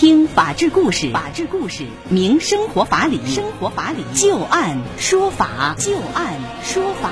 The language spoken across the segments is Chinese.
听法治故事，法治故事明生活法理，生活法理就案说法，就案说法。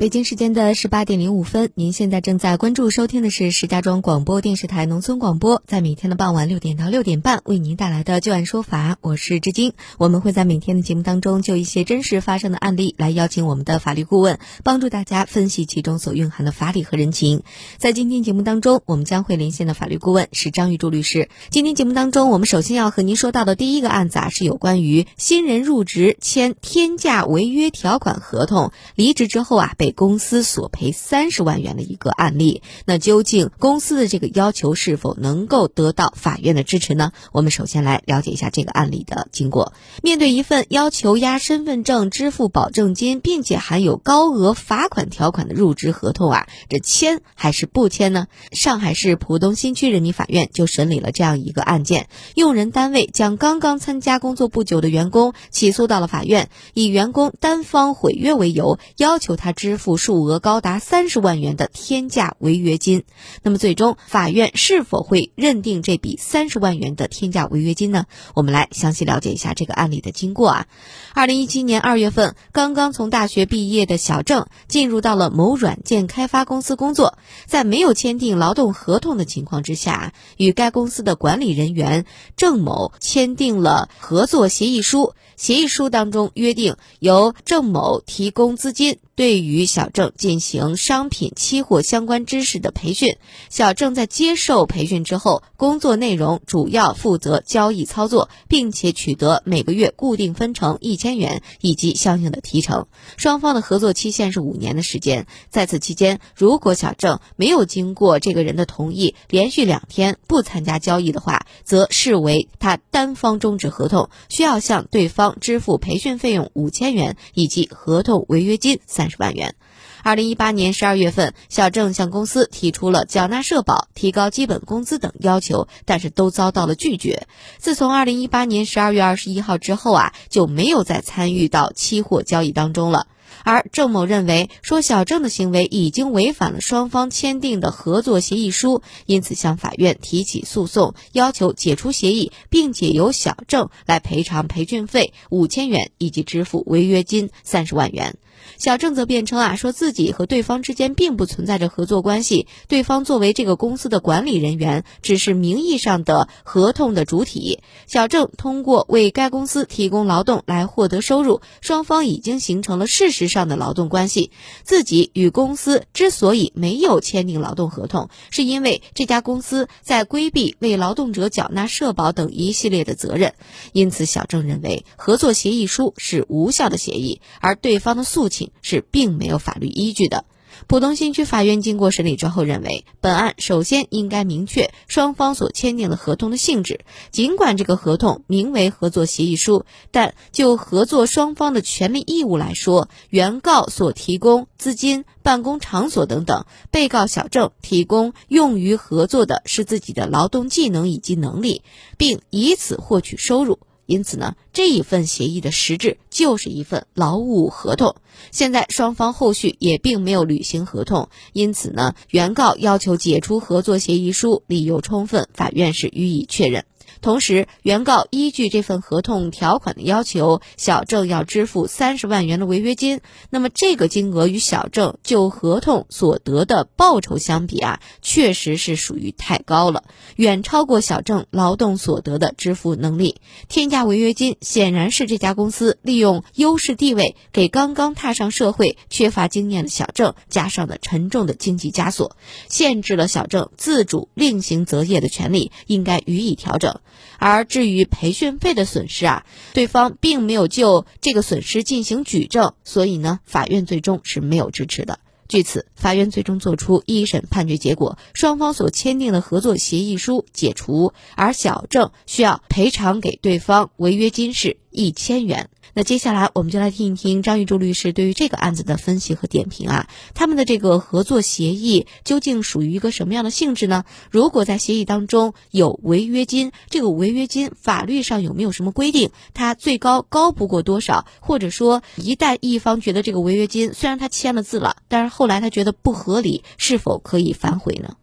北京时间的十八点零五分，您现在正在关注收听的是石家庄广播电视台农村广播，在每天的傍晚六点到六点半为您带来的旧案说法，我是志晶。我们会在每天的节目当中就一些真实发生的案例来邀请我们的法律顾问，帮助大家分析其中所蕴含的法理和人情。在今天节目当中，我们将会连线的法律顾问是张玉柱律师。今天节目当中，我们首先要和您说到的第一个案子啊，是有关于新人入职签天价违约条款合同，离职之后啊被公司索赔三十万元的一个案例，那究竟公司的这个要求是否能够得到法院的支持呢？我们首先来了解一下这个案例的经过。面对一份要求押身份证、支付保证金，并且含有高额罚款条款的入职合同啊，这签还是不签呢？上海市浦东新区人民法院就审理了这样一个案件：用人单位将刚刚参加工作不久的员工起诉到了法院，以员工单方毁约为由，要求他支付。付数额高达三十万元的天价违约金，那么最终法院是否会认定这笔三十万元的天价违约金呢？我们来详细了解一下这个案例的经过啊。二零一七年二月份，刚刚从大学毕业的小郑进入到了某软件开发公司工作，在没有签订劳动合同的情况之下，与该公司的管理人员郑某签订了合作协议书。协议书当中约定，由郑某提供资金。对于小郑进行商品期货相关知识的培训，小郑在接受培训之后，工作内容主要负责交易操作，并且取得每个月固定分成一千元以及相应的提成。双方的合作期限是五年的时间，在此期间，如果小郑没有经过这个人的同意，连续两天不参加交易的话，则视为他单方终止合同，需要向对方支付培训费用五千元以及合同违约金三。十万元。二零一八年十二月份，小郑向公司提出了缴纳社保、提高基本工资等要求，但是都遭到了拒绝。自从二零一八年十二月二十一号之后啊，就没有再参与到期货交易当中了。而郑某认为，说小郑的行为已经违反了双方签订的合作协议书，因此向法院提起诉讼，要求解除协议，并且由小郑来赔偿培训费五千元以及支付违约金三十万元。小郑则辩称啊，说自己和对方之间并不存在着合作关系，对方作为这个公司的管理人员，只是名义上的合同的主体。小郑通过为该公司提供劳动来获得收入，双方已经形成了事实之上的劳动关系。自己与公司之所以没有签订劳动合同，是因为这家公司在规避为劳动者缴纳社保等一系列的责任。因此，小郑认为合作协议书是无效的协议，而对方的诉。请是并没有法律依据的。浦东新区法院经过审理之后认为，本案首先应该明确双方所签订的合同的性质。尽管这个合同名为合作协议书，但就合作双方的权利义务来说，原告所提供资金、办公场所等等，被告小郑提供用于合作的是自己的劳动技能以及能力，并以此获取收入。因此呢，这一份协议的实质就是一份劳务合同。现在双方后续也并没有履行合同，因此呢，原告要求解除合作协议书，理由充分，法院是予以确认。同时，原告依据这份合同条款的要求，小郑要支付三十万元的违约金。那么，这个金额与小郑就合同所得的报酬相比啊，确实是属于太高了，远超过小郑劳动所得的支付能力。天价违约金显然是这家公司利用优势地位，给刚刚踏上社会、缺乏经验的小郑加上了沉重的经济枷锁，限制了小郑自主另行择业的权利，应该予以调整。而至于培训费的损失啊，对方并没有就这个损失进行举证，所以呢，法院最终是没有支持的。据此，法院最终作出一审判决结果：双方所签订的合作协议书解除，而小郑需要赔偿给对方违约金是一千元。那接下来我们就来听一听张玉柱律师对于这个案子的分析和点评啊。他们的这个合作协议究竟属于一个什么样的性质呢？如果在协议当中有违约金，这个违约金法律上有没有什么规定？它最高高不过多少？或者说，一旦一方觉得这个违约金虽然他签了字了，但是后来他觉得不合理，是否可以反悔呢？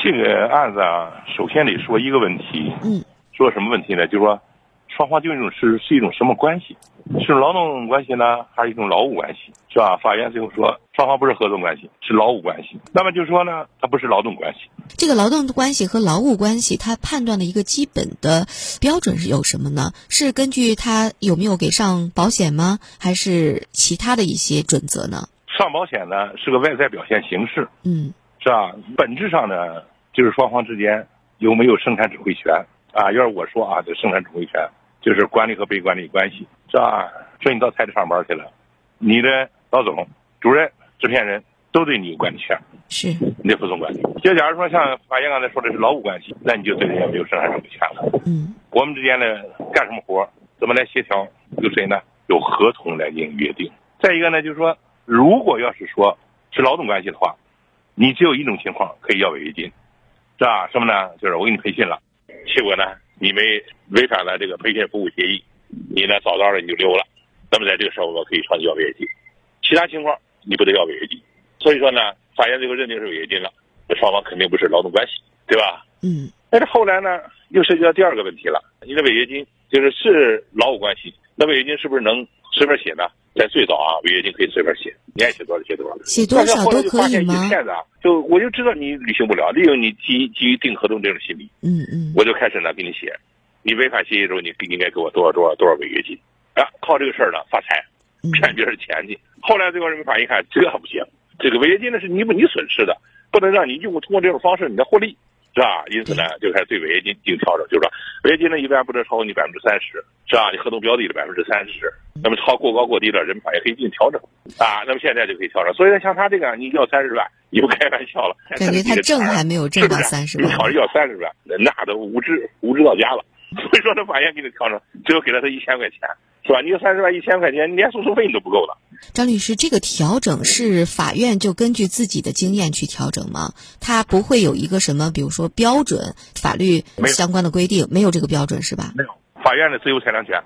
这个案子啊，首先得说一个问题，嗯，说什么问题呢？就是说。双方究竟是是一种什么关系？是劳动关系呢，还是一种劳务关系？是吧？法院最后说，双方不是合同关系，是劳务关系。那么就是说呢，它不是劳动关系。这个劳动关系和劳务关系，它判断的一个基本的标准是有什么呢？是根据他有没有给上保险吗？还是其他的一些准则呢？上保险呢是个外在表现形式，嗯，是吧？本质上呢，就是双方之间有没有生产指挥权啊？要是我说啊，这生产指挥权。就是管理和被管理关系，是吧？说你到菜市上班去了，你的老总、主任、制片人都对你有管理权，是，你得服从管理。就假如说像法院刚才说的是劳务关系，那你就对人家没有生产什么权了。嗯，我们之间的干什么活，怎么来协调？由谁呢？有合同来进行约定。再一个呢，就是说，如果要是说是劳动关系的话，你只有一种情况可以要违约金，是吧？什么呢？就是我给你培训了，结果呢？你们违反了这个培训服务协议，你呢早早的你就溜了，那么在这个时候我可以朝你要违约金，其他情况你不得要违约金。所以说呢，法院最后认定是违约金了，这双方肯定不是劳动关系，对吧？嗯。但是后来呢，又涉及到第二个问题了，你的违约金就是是劳务关系，那违约金是不是能随便写呢？在最早啊，违约金可以随便写，你爱写多少写多少。写多少都可以吗？骗子啊！就我就知道你履行不了，利用你基基于订合同这种心理，嗯嗯，我就开始呢给你写，你违反协议之后，你应该给我多少多少多少违约金，啊，靠这个事儿呢发财，骗别人钱去。后来最高人民法院一看这不行，这个违约金呢是弥补你损失的，不能让你用通过这种方式你来获利。是吧？因此呢，就开始对违约金进行调整，就是说，违约金呢一般不得超过你百分之三十，是吧？你合同标的的百分之三十，那么超过高过低了，人民法院可以进行调整啊。那么现在就可以调整。所以呢，像他这个，你要三十万，你不开玩笑了。感觉他挣还没有挣到三十万，你考虑要三十万，那都无知无知到家了。所以说，他法院给你调整，最后给了他一千块钱。是吧？你有三十万一千块钱，你连诉讼费你都不够了。张律师，这个调整是法院就根据自己的经验去调整吗？他不会有一个什么，比如说标准法律相关的规定，没有这个标准是吧？没有，法院的自由裁量权。